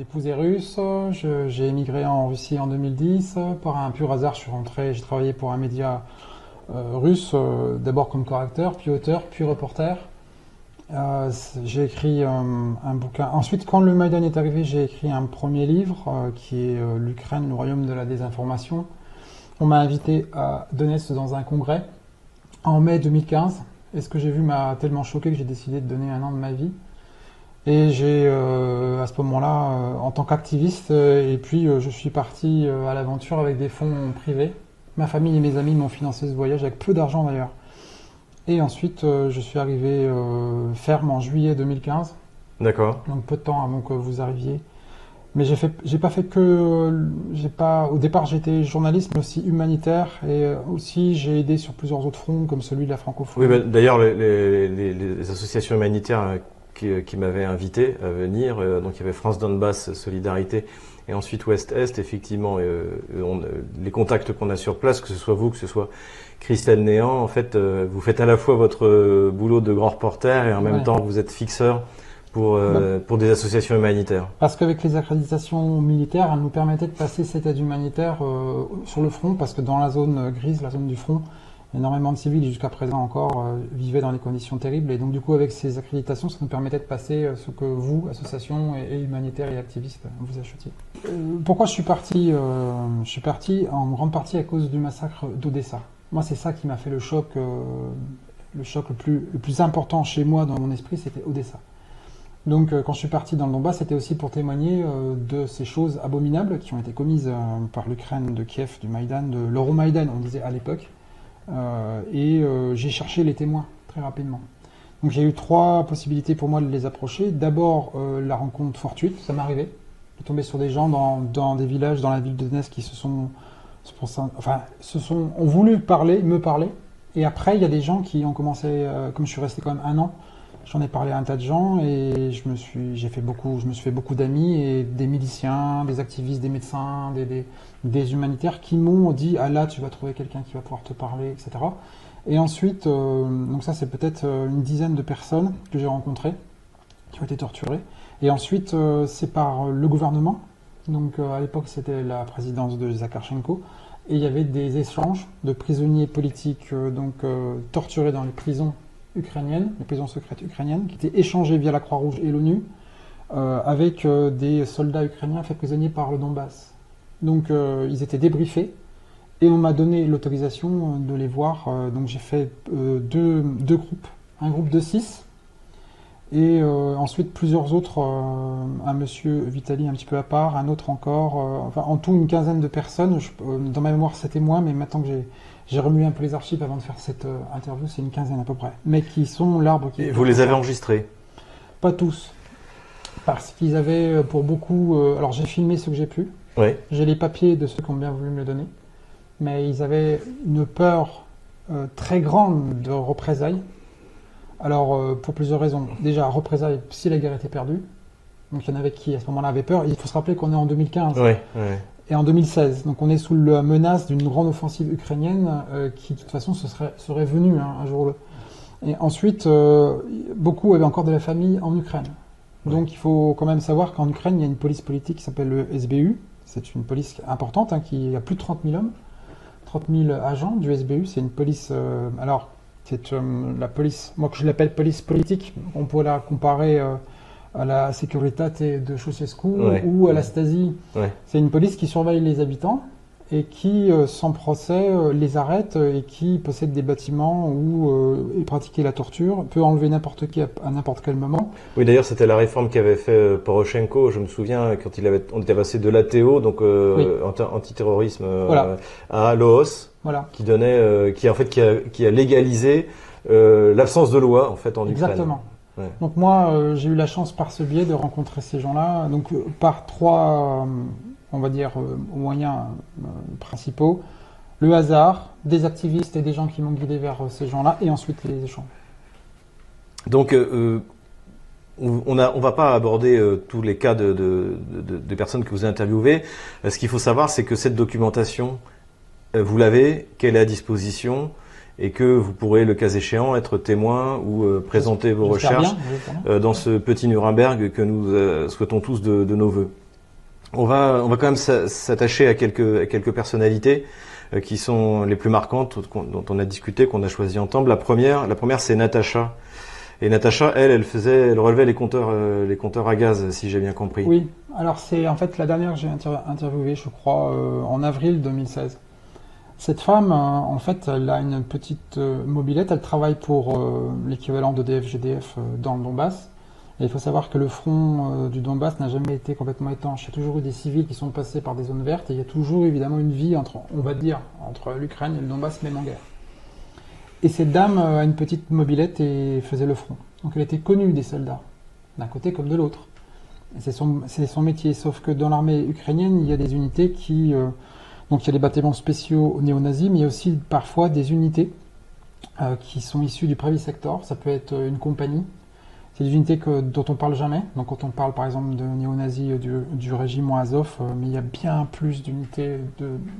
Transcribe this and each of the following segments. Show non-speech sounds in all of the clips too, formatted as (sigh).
épouse est russe. J'ai émigré en Russie en 2010. Par un pur hasard, je suis rentré. J'ai travaillé pour un média euh, russe, euh, d'abord comme correcteur, puis auteur, puis reporter. Euh, j'ai écrit un bouquin. Ensuite, quand le Maïdan est arrivé, j'ai écrit un premier livre qui est L'Ukraine, le royaume de la désinformation. On m'a invité à Donetsk dans un congrès en mai 2015. Et ce que j'ai vu m'a tellement choqué que j'ai décidé de donner un an de ma vie? Et j'ai, euh, à ce moment-là, euh, en tant qu'activiste, euh, et puis je suis parti à l'aventure avec des fonds privés. Ma famille et mes amis m'ont financé ce voyage avec peu d'argent d'ailleurs. Et ensuite, je suis arrivé ferme en juillet 2015, D'accord. donc peu de temps avant que vous arriviez. Mais j'ai fait, j'ai pas fait que, j'ai pas, au départ j'étais journaliste, mais aussi humanitaire, et aussi j'ai aidé sur plusieurs autres fronts, comme celui de la francophonie. Oui, bah, d'ailleurs, les, les- les- les associations humanitaires qui, qui m'avaient invité à venir, euh, donc il y avait France Donbass Solidarité et ensuite Ouest-Est, effectivement, euh, on- euh, les contacts qu'on a sur place, que ce soit vous, que ce soit Christelle Néant, en fait, euh, vous faites à la fois votre euh, boulot de grand reporter et en même Ouais. temps vous êtes fixeur pour, euh, pour des associations humanitaires. Parce qu'avec les accréditations militaires, elles nous permettaient de passer cette aide humanitaire euh, sur le front, parce que dans la zone euh, grise, la zone du front, énormément de civils, jusqu'à présent encore, euh, vivaient dans des conditions terribles. Et donc, du coup, avec ces accréditations, ça nous permettait de passer euh, ce que vous, associations et, et humanitaires et activistes, vous achetiez. Euh, pourquoi je suis parti euh, Je suis parti en grande partie à cause du massacre d'Odessa. Moi, c'est ça qui m'a fait le choc, euh, le choc le plus, le plus important chez moi dans mon esprit, c'était Odessa. Donc, euh, quand je suis parti dans le Donbass, c'était aussi pour témoigner euh, de ces choses abominables qui ont été commises euh, par l'Ukraine de Kiev, du Maïdan, de l'Euromaïdan, on disait à l'époque. Euh, et euh, j'ai cherché les témoins très rapidement. Donc, j'ai eu trois possibilités pour moi de les approcher. D'abord, euh, la rencontre fortuite, ça m'est arrivé. de tomber sur des gens dans, dans des villages, dans la ville de Donetsk qui se sont, enfin, se sont, ont voulu parler, me parler. Et après, il y a des gens qui ont commencé, comme je suis resté quand même un an, J'en ai parlé à un tas de gens et je me suis, j'ai fait beaucoup, je me suis fait beaucoup d'amis et des miliciens, des activistes, des médecins, des, des, humanitaires qui m'ont dit ah là tu vas trouver quelqu'un qui va pouvoir te parler, etc. Et ensuite, euh, donc ça c'est peut-être euh, une dizaine de personnes que j'ai rencontrées qui ont été torturées. Et ensuite euh, c'est par le gouvernement. Donc à l'époque c'était la présidence de Zakharchenko et il y avait des échanges de prisonniers politiques donc torturés dans les prisons ukrainiennes, les prisons secrètes ukrainiennes, qui étaient échangées via la Croix-Rouge et l'ONU euh, avec euh, des soldats ukrainiens faits prisonniers par le Donbass. Donc euh, ils étaient débriefés et on m'a donné l'autorisation de les voir. Donc j'ai fait deux, deux groupes, un groupe de six et ensuite plusieurs autres, un monsieur Vitali un petit peu à part, un autre encore, enfin en tout une quinzaine de personnes. Dans ma mémoire c'était moins, mais maintenant que j'ai j'ai remué un peu les archives avant de faire cette euh, interview, c'est une quinzaine à peu près. Mais qui sont l'arbre qui. Et vous les avez enregistrés Pas tous. Parce qu'ils avaient euh, pour beaucoup. euh, alors j'ai filmé ce que j'ai pu. Oui. J'ai les papiers de ceux qui ont bien voulu me le donner. Mais ils avaient une peur euh, très grande de représailles. Alors, euh, pour plusieurs raisons. Déjà, représailles si la guerre était perdue. Donc, il y en avait qui, à ce moment-là, avaient peur. Il faut se rappeler qu'on est en 2015 Oui. oui. Et en 2016. Donc, on est sous la menace d'une grande offensive ukrainienne euh, qui, de toute façon, se serait, serait venue hein, un jour. ou l'autre. Et ensuite, euh, beaucoup avaient encore de la famille en Ukraine. Donc, il faut quand même savoir qu'en Ukraine, il y a une police politique qui s'appelle le SBU. C'est une police importante, hein, qui a plus de 30 000 hommes, 30 000 agents du SBU. C'est une police. euh, alors, c'est euh, la police, moi que je l'appelle police politique. On peut la comparer à la Securitate de Ceausescu Ouais. ou à la Stasi. Ouais. C'est une police qui surveille les habitants et qui, euh, sans procès, euh, les arrête et qui possède des bâtiments où euh, est pratiquée la torture, peut enlever n'importe qui à, à n'importe quel moment. Oui, d'ailleurs, c'était la réforme qu'avait fait euh, Poroshenko. Je me souviens quand il avait, on était passé de l'ATO, donc anti- antiterrorisme, Voilà. à l'OOS, Voilà. qui donnait, qui en fait, qui a, qui a légalisé l'absence de loi en fait en Ukraine. Ouais. Donc moi, euh, j'ai eu la chance par ce biais de rencontrer ces gens-là. Donc euh, par trois, euh, on va dire, moyens principaux. Le hasard, des activistes et des gens qui m'ont guidé vers ces gens-là, et ensuite les échanges. Donc, on a, on va pas aborder euh, tous les cas de, de, de, de personnes que vous avez interviewées. Euh, Ce qu'il faut savoir, c'est que cette documentation, euh, vous l'avez, qu'elle est à disposition, et que vous pourrez, le cas échéant, être témoin ou euh, présenter vos recherches bien, euh, dans ce petit Nuremberg que nous euh, souhaitons tous de, de nos voeux. On va, on va quand même s'attacher à quelques, à quelques personnalités qui sont les plus marquantes, dont on a discuté, qu'on a choisi ensemble. La première, la première, c'est Natacha. Et Natacha, elle, elle faisait, elle relevait les compteurs, les compteurs à gaz, si j'ai bien compris. Oui. Alors c'est en fait la dernière que j'ai interviewée, je crois, en avril 2016. Cette femme, en fait, elle a une petite mobilette. Elle travaille pour l'équivalent de DFGDF dans le Donbass. Et il faut savoir que le front du Donbass n'a jamais été complètement étanche. Il y a toujours eu des civils qui sont passés par des zones vertes et il y a toujours évidemment une vie entre, on va dire, entre l'Ukraine et le Donbass, même en guerre. Et cette dame a une petite mobilette et faisait le front. Donc elle était connue des soldats, d'un côté comme de l'autre. C'est son, métier, sauf que dans l'armée ukrainienne, il y a des unités qui... Euh, donc il y a des bâtiments spéciaux néo-nazis, mais il y a aussi parfois des unités euh, qui sont issues du Pravi Sector. Ça peut être une compagnie. C'est des unités dont on parle jamais. Donc quand on parle par exemple de néo-nazis du, du, régime Azov, euh, mais il y a bien plus d'unités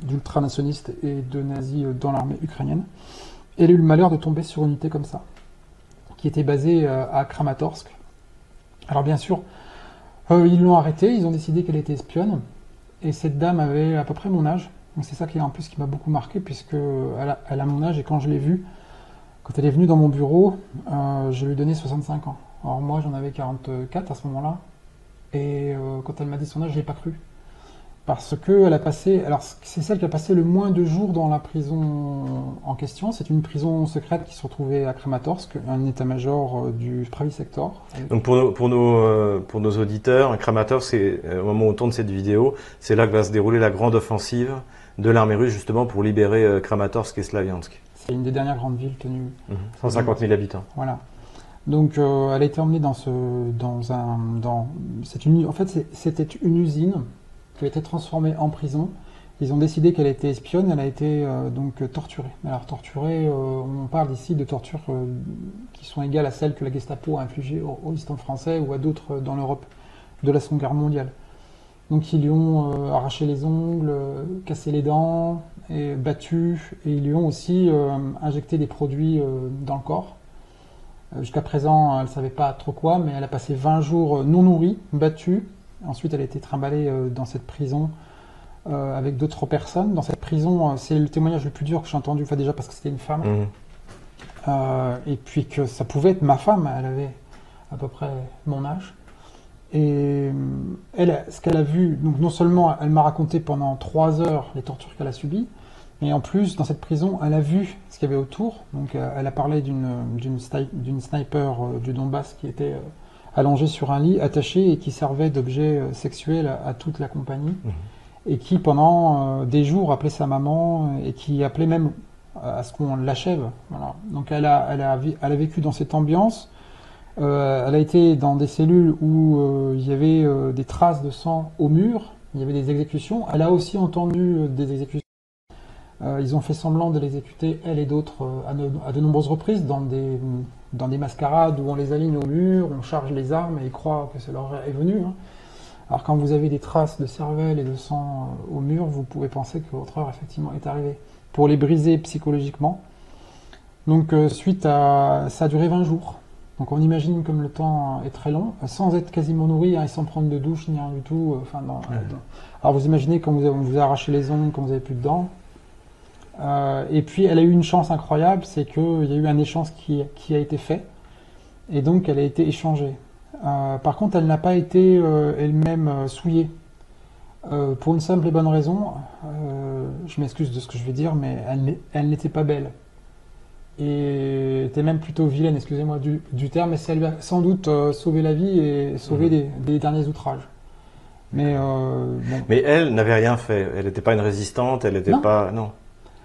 d'ultranationalistes et de nazis dans l'armée ukrainienne. Elle a eu le malheur de tomber sur une unité comme ça, qui était basée euh, à Kramatorsk. Alors bien sûr, euh, ils l'ont arrêtée, ils ont décidé qu'elle était espionne, et cette dame avait à peu près mon âge. C'est ça qui est en plus qui m'a beaucoup marqué, puisque elle a, mon âge, et quand je l'ai vue, quand elle est venue dans mon bureau, euh, je lui ai donné 65 ans. Alors moi j'en avais 44 à ce moment-là, et quand elle m'a dit son âge, je l'ai pas cru parce qu'elle a passé, alors c'est celle qui a passé le moins de jours dans la prison en question. C'est une prison secrète qui se retrouvait à Kramatorsk, un état-major euh, du Pravi Sector. Donc pour nos, pour nos, euh, pour nos auditeurs, Kramatorsk, euh, au moment où on tourne cette vidéo, c'est là que va se dérouler la grande offensive de l'armée russe justement pour libérer Kramatorsk et Slaviansk. C'est une des dernières grandes villes tenues. 150 000 habitants. Voilà. Donc elle a été emmenée dans ce, dans un, dans, une, en fait c'était une usine qui a été transformée en prison. Ils ont décidé qu'elle était espionne, elle a été euh, donc torturée. Alors torturée, euh, on parle ici de tortures euh, qui sont égales à celles que la Gestapo a infligées au, au français ou à d'autres dans l'Europe de la Seconde Guerre mondiale. Donc ils lui ont arraché les ongles, cassé les dents, et battu, et ils lui ont aussi injecté des produits dans le corps. Jusqu'à présent, elle ne savait pas trop quoi, mais elle a passé 20 jours non nourrie, battue, Ensuite, elle a été trimballée euh, dans cette prison euh, avec d'autres personnes. Dans cette prison, euh, c'est le témoignage le plus dur que j'ai entendu, enfin déjà parce que c'était une femme, mmh. et puis que ça pouvait être ma femme, elle avait à peu près mon âge. Et elle, ce qu'elle a vu, donc non seulement elle m'a raconté pendant trois heures les tortures qu'elle a subies, mais en plus, dans cette prison, elle a vu ce qu'il y avait autour. Donc, elle a parlé d'une sniper du Donbass qui était allongé sur un lit, attaché et qui servait d'objet euh, sexuel à, toute la compagnie. Mhm. Et qui, pendant euh, des jours, appelait sa maman euh, et qui appelait même à ce qu'on l'achève. Voilà. Donc elle a, elle, a, elle a vécu dans cette ambiance. Elle a été dans des cellules où il y avait des traces de sang au mur, il y avait des exécutions. Elle a aussi entendu des exécutions. ils ont fait semblant de l'exécuter, elle et d'autres, à, de nombreuses reprises, dans des, dans des mascarades où on les aligne au mur, on charge les armes et ils croient que c'est leur est venu. Hein. Alors quand vous avez des traces de cervelle et de sang euh, au mur, vous pouvez penser que votre heure effectivement est arrivée. Pour les briser psychologiquement. Donc euh, suite à... ça a duré 20 jours. Donc on imagine comme le temps est très long, sans être quasiment nourri hein, et sans prendre de douche ni rien du tout. Euh, enfin, Alors vous imaginez quand vous, avez, vous arrachez les ongles, quand vous n'avez plus de dents, euh, et puis elle a eu une chance incroyable, c'est qu'il y a eu un échange qui, a été fait, et donc elle a été échangée. Euh, par contre, elle n'a pas été euh, elle-même souillée. pour une simple et bonne raison, je m'excuse de ce que je vais dire, mais elle, n'était pas belle. Et était même plutôt vilaine, excusez-moi du, terme, mais ça lui a sans doute sauvé la vie et sauvé mmh. des, derniers outrages. Mais, mais elle n'avait rien fait. Elle n'était pas une résistante, elle n'était pas. Non.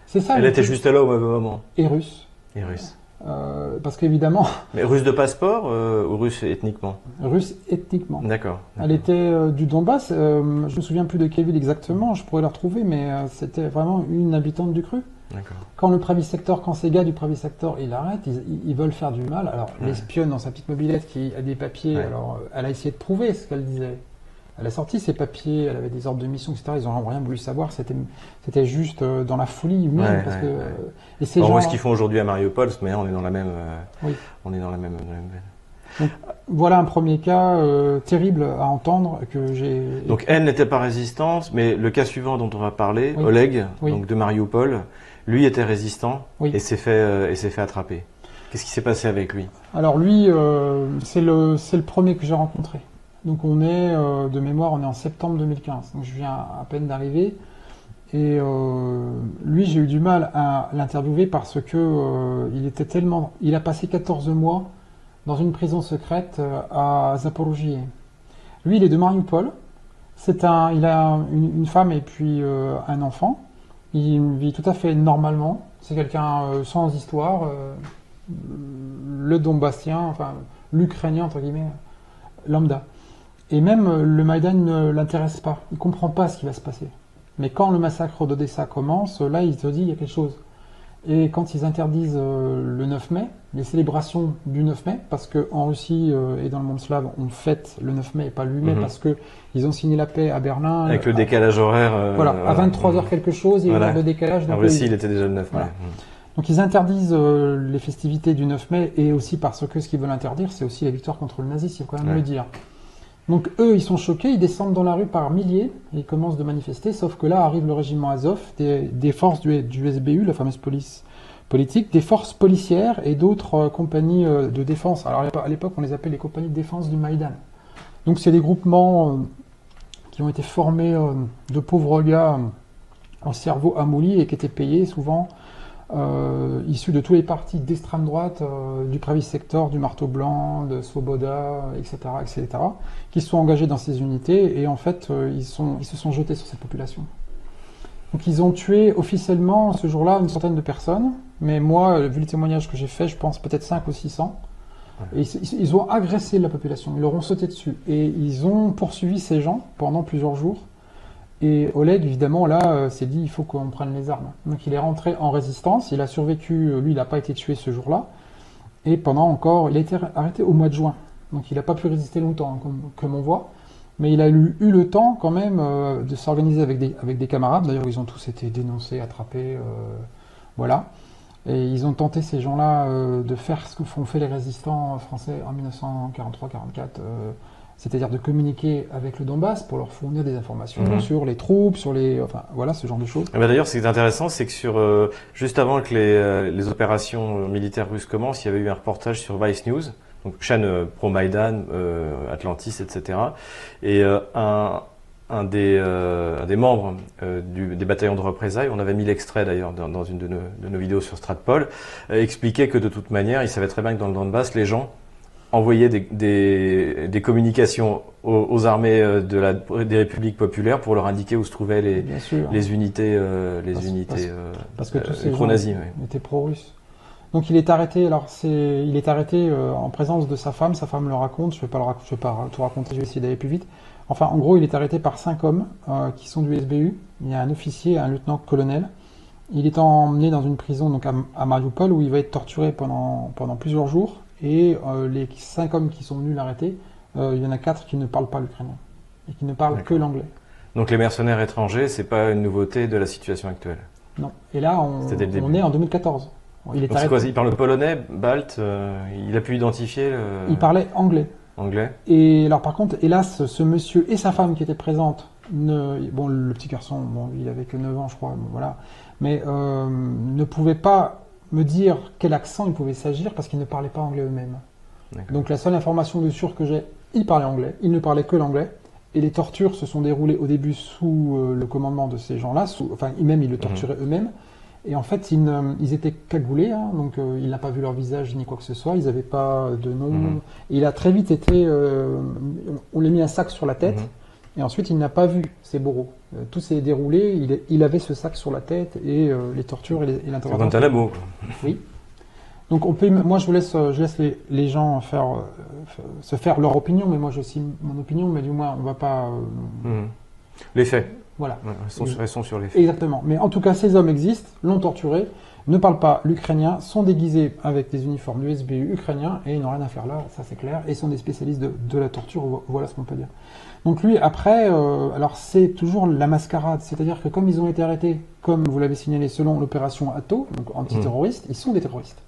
C'est ça. Elle était juste là au même moment. Et russe. Et russe. Euh, parce qu'évidemment. (laughs) Mais russe de passeport euh, ou russe ethniquement? Russe ethniquement. D'accord. Elle était euh, du Donbass. je me souviens plus de quelle ville exactement. Je pourrais la retrouver, mais c'était vraiment une habitante du cru. Quand le Pravi Sector, quand ces gars du Pravi Sector, ils arrêtent, ils, veulent faire du mal. Alors l'espionne dans sa petite mobilette qui a des papiers, alors elle a essayé de prouver ce qu'elle disait. Elle a sorti ses papiers, elle avait des ordres de mission, etc. Ils n'ont rien voulu savoir. C'était, juste euh, dans la folie humaine. parce que, euh, et ces gens... ce qu'ils font aujourd'hui à Mariupol, mais on est dans la même, euh, on est dans la même, voilà un premier cas euh, terrible à entendre que j'ai. Donc elle n'était pas résistante, mais le cas suivant dont on va parler, Oui. Oleg, Oui. donc de Mariupol, lui était résistant Oui. et s'est fait euh, et s'est fait attraper. Qu'est-ce qui s'est passé avec lui? Alors lui, euh, c'est le le premier que j'ai rencontré. Donc on est euh, de mémoire, on est en septembre 2015. Donc je viens à peine d'arriver. Et euh, lui, j'ai eu du mal à l'interviewer parce que euh, il était tellement, il a passé 14 mois dans une prison secrète à Zaporozhye. Lui, il est de Mariupol. C'est un, il a une, une femme et puis un enfant. Il vit tout à fait normalement. C'est quelqu'un euh, sans histoire. euh, le Donbassien, enfin l'Ukrainien entre guillemets, lambda. Et même euh, le Maïdan ne l'intéresse pas. Il comprend pas ce qui va se passer. Mais quand le massacre d'Odessa commence, là il se dit il y a quelque chose. Et quand ils interdisent euh, le 9 mai, les célébrations du 9 mai, parce qu'en Russie euh, et dans le monde slave, on fête le 9 mai et pas le 8 mai, Mhm. parce que ils ont signé la paix à Berlin. Avec le à- décalage horaire. euh, Voilà, à 23h quelque chose, il y a le décalage. En Russie, euh, il était déjà le 9 mai. Voilà. donc ils interdisent euh, les festivités du 9 mai et aussi parce que ce qu'ils veulent interdire, c'est aussi la victoire contre le nazisme, il faut quand même Ouais. le dire. Donc eux, ils sont choqués, ils descendent dans la rue par milliers ils commencent de manifester, sauf que là arrive le régiment Azov, des, forces du, SBU, la fameuse police politique, des forces policières et d'autres euh, compagnies euh, de défense. Alors à l'épo- à l'époque, on les appelait les compagnies de défense du Maïdan. Donc c'est des groupements euh, qui ont été formés de pauvres gars en cerveau amouli et qui étaient payés souvent euh, issus de tous les partis d'extrême droite, euh, du Pravi Sector, du Marteau Blanc, de Svoboda, etc., etc., qui se sont engagés dans ces unités et en fait euh, ils, sont, ils se sont jetés sur cette population. Donc ils ont tué officiellement ce jour-là une centaine de personnes, mais moi, vu le témoignage que j'ai fait, je pense peut-être 5 ou 600. Et ils, ils- ils ont agressé la population, ils leur ont sauté dessus et ils ont poursuivi ces gens pendant plusieurs jours. Et Oleg, évidemment, là, euh, s'est dit il faut qu'on prenne les armes. Donc il est rentré en résistance, il a survécu, euh, lui, il n'a pas été tué ce jour-là. Et pendant encore, il a été arrêté au mois de juin. Donc il n'a pas pu résister longtemps, hein, comme, on voit. Mais il a eu, le temps quand même euh, de s'organiser avec des, avec des camarades. D'ailleurs, ils ont tous été dénoncés, attrapés. voilà. Et ils ont tenté, ces gens-là, de faire ce que font fait les résistants français en 1943-44. C'est-à-dire de communiquer avec le Donbass pour leur fournir des informations Mhm. sur les troupes, sur les... Enfin, voilà, ce genre de choses. Eh ben, D'ailleurs, ce qui est intéressant, c'est que sur euh, juste avant que les, euh, les opérations euh, militaires russes commencent, il y avait eu un reportage sur Vice News, donc chaîne euh, pro-Maïdan, euh, Atlantis, etc. Et un, un, des, euh, un des membres euh, du, des bataillons de représailles, on avait mis l'extrait d'ailleurs dans, dans une de nos, de nos vidéos sur Stratpol, euh, expliquait que de toute manière, il savait très bien que dans le Donbass, les gens envoyaient des, des, des communications aux, aux armées euh, de la, des républiques populaires pour leur indiquer où se trouvaient les, unités, euh, les Parce- unités parce- euh, Parce que tous ces gens pro-nazis, ouais. étaient pro-russes. Donc il est arrêté. Alors c'est, il est arrêté en présence de sa femme. Sa femme le raconte. Je vais pas le rac- je vais pas tout raconter. Je vais essayer d'aller plus vite. Enfin, en gros, il est arrêté par cinq hommes euh, qui sont du SBU. Il y a un officier, un lieutenant-colonel. Il est emmené dans une prison donc à, à Mariupol où il va être torturé pendant pendant plusieurs jours. Et euh, les cinq hommes qui sont venus l'arrêter, euh, il y en a quatre qui ne parlent pas l'ukrainien et qui ne parlent que l'anglais. Donc les mercenaires étrangers, c'est pas une nouveauté de la situation actuelle? Non. Et là, on, est en 2014. Il est Donc quoi Il parle polonais, balte, euh, il a pu identifier le Il parlait anglais. anglais Et alors par contre, hélas, ce monsieur et sa femme qui étaient présentes, ne, bon, le petit garçon, bon, il avait que 9 ans, je crois, bon, voilà, mais euh, ne pouvaient pas me dire quel accent il pouvait s'agir parce qu'ils ne parlaient pas anglais eux-mêmes. Donc la seule information de sûr que j'ai, il parlait anglais, il ne parlait que l'anglais, et les tortures se sont déroulées au début sous euh, le commandement de ces gens-là, enfin, même ils le torturaient eux-mêmes. Et en fait, ils, ils étaient cagoulés, hein, donc euh, il n'a pas vu leur visage ni quoi que ce soit, ils n'avaient pas de nom. Mhm. Et il a très vite été. euh, on lui a mis un sac sur la tête, Mhm. Et ensuite il n'a pas vu ses bourreaux. Euh, tout s'est déroulé, il, il avait ce sac sur la tête, et euh, les tortures et et C'est l'interrogatoire. Guantanamo. quoi. Oui. Donc on peut, moi je vous laisse, euh, je laisse les, les gens faire, se faire leur opinion, mais moi j'ai aussi mon opinion, mais du moins on va pas, Mhm. Les faits. Voilà. Ouais, elles, sont, elles sont sur les faits. Exactement. Mais en tout cas, ces hommes existent, l'ont torturé, ne parlent pas l'ukrainien, sont déguisés avec des uniformes du SBU ukrainien et ils n'ont rien à faire là, ça c'est clair, et sont des spécialistes de, de la torture, vo- voilà ce qu'on peut dire. Donc lui, après, euh, alors c'est toujours la mascarade, c'est-à-dire que comme ils ont été arrêtés, comme vous l'avez signalé, selon l'opération ATO, donc antiterroriste, ils sont des terroristes.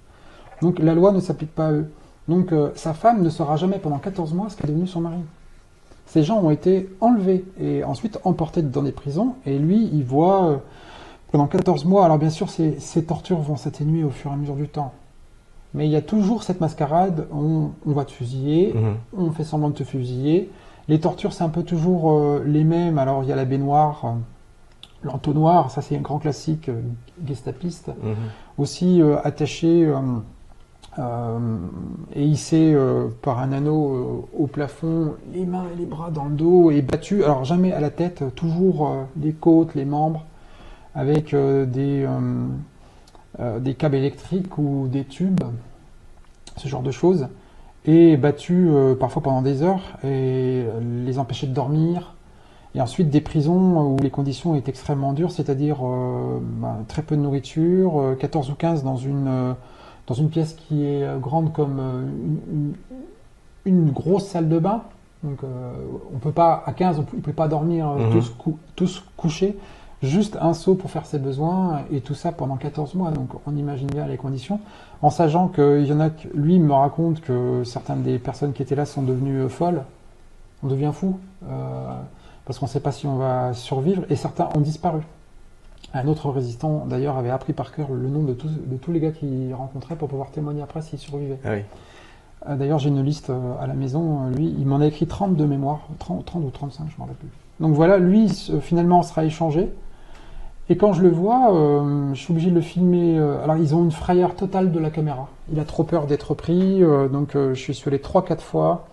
Donc la loi ne s'applique pas à eux. Donc euh, sa femme ne saura jamais pendant 14 mois ce qu'est devenu son mari. Ces gens ont été enlevés et ensuite emportés dans des prisons, et lui, il voit euh, pendant 14 mois, alors bien sûr, ces, ces tortures vont s'atténuer au fur et à mesure du temps. Mais il y a toujours cette mascarade, on, on va te fusiller, Mhm. on fait semblant de te fusiller. Les tortures, c'est un peu toujours euh, les mêmes. Alors, il y a la baignoire, euh, l'entonnoir, ça c'est un grand classique euh, gestapiste. Mhm. Aussi attaché et hissé euh, par un anneau euh, au plafond, les mains et les bras dans le dos et battu, alors jamais à la tête, toujours euh, les côtes, les membres, avec euh, des, euh, euh, des câbles électriques ou des tubes, ce genre de choses, et battu euh, parfois pendant des heures et euh, les empêcher de dormir. Et ensuite des prisons où les conditions étaient extrêmement dures, c'est-à-dire euh, bah, très peu de nourriture, euh, 14 ou 15 dans une, euh, dans une pièce qui est euh, grande comme euh, une, une- une grosse salle de bain. Donc euh, on peut pas, à 15, on ne peut pas dormir euh, Mhm. tous, cou- tous couchés. Juste un seau pour faire ses besoins et tout ça pendant 14 mois. Donc on imagine bien les conditions. En sachant qu'il y en a que lui me raconte que certaines des personnes qui étaient là sont devenues euh, folles. On devient fou. parce qu'on ne sait pas si on va survivre. Et certains ont disparu. Un autre résistant, d'ailleurs, avait appris par cœur le nom de tous, de tous les gars qu'il rencontrait pour pouvoir témoigner après s'ils survivaient. Ah oui. Euh, D'ailleurs, j'ai une liste euh, à la maison. Euh, Lui, il m'en a écrit 30 de mémoire. 30, 30 ou 35, je ne me rappelle plus. Donc voilà, lui, finalement, sera échangé. Et quand je le vois, euh, je suis obligé de le filmer. alors, ils ont une frayeur totale de la caméra. Il a trop peur d'être pris. euh, donc, je suis allé 3-4 fois.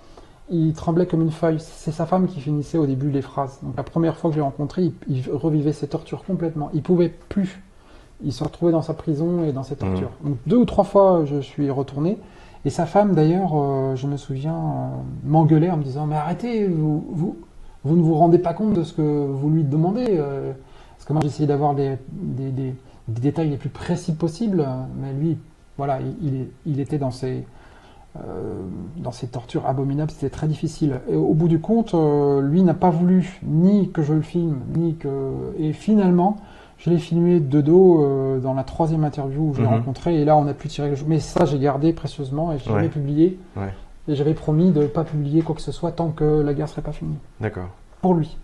Il tremblait comme une feuille. C'est sa femme qui finissait au début les phrases. Donc, la première fois que je l'ai rencontré, il, il revivait ses tortures complètement. Il pouvait plus. Il se retrouvait dans sa prison et dans ses tortures. Donc, deux ou trois fois, je suis retourné. Et sa femme, d'ailleurs, euh, je me souviens, euh, m'engueulait en me disant Mais arrêtez, vous, vous, vous ne vous rendez pas compte de ce que vous lui demandez. euh. parce que moi, j'essayais d'avoir des, des, des- des détails les plus précis possibles, euh, mais lui, voilà, il, il est- il était dans ses, dans ces tortures abominables, c'était très difficile. Et au bout du compte, euh, lui n'a pas voulu ni que je le filme, ni que. Et finalement, je l'ai filmé de dos euh, dans la troisième interview où je l'ai Mhm. rencontré, et là on a pu tirer le jeu. Mais ça, j'ai gardé précieusement et je l'ai Ouais. publié. Ouais. Et j'avais promis de ne pas publier quoi que ce soit tant que la guerre serait pas finie. D'accord. Pour lui.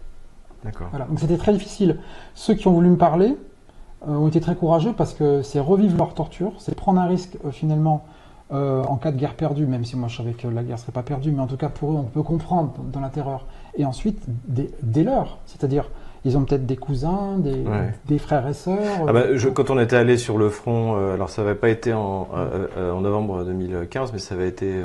D'accord. Voilà. Donc c'était très difficile. Ceux qui ont voulu me parler euh, ont été très courageux parce que c'est revivre leur torture, c'est prendre un risque euh, finalement euh, en cas de guerre perdue, même si moi je savais que la guerre serait pas perdue, mais en tout cas pour eux on peut comprendre dans la terreur. Et ensuite des, des leurs, c'est-à-dire ils ont peut-être des cousins, des, Ouais. des frères et sœurs. Ah bah, je- quand on était allé sur le front, euh, alors ça n'avait pas été en, euh, en novembre 2015, mais ça avait été euh,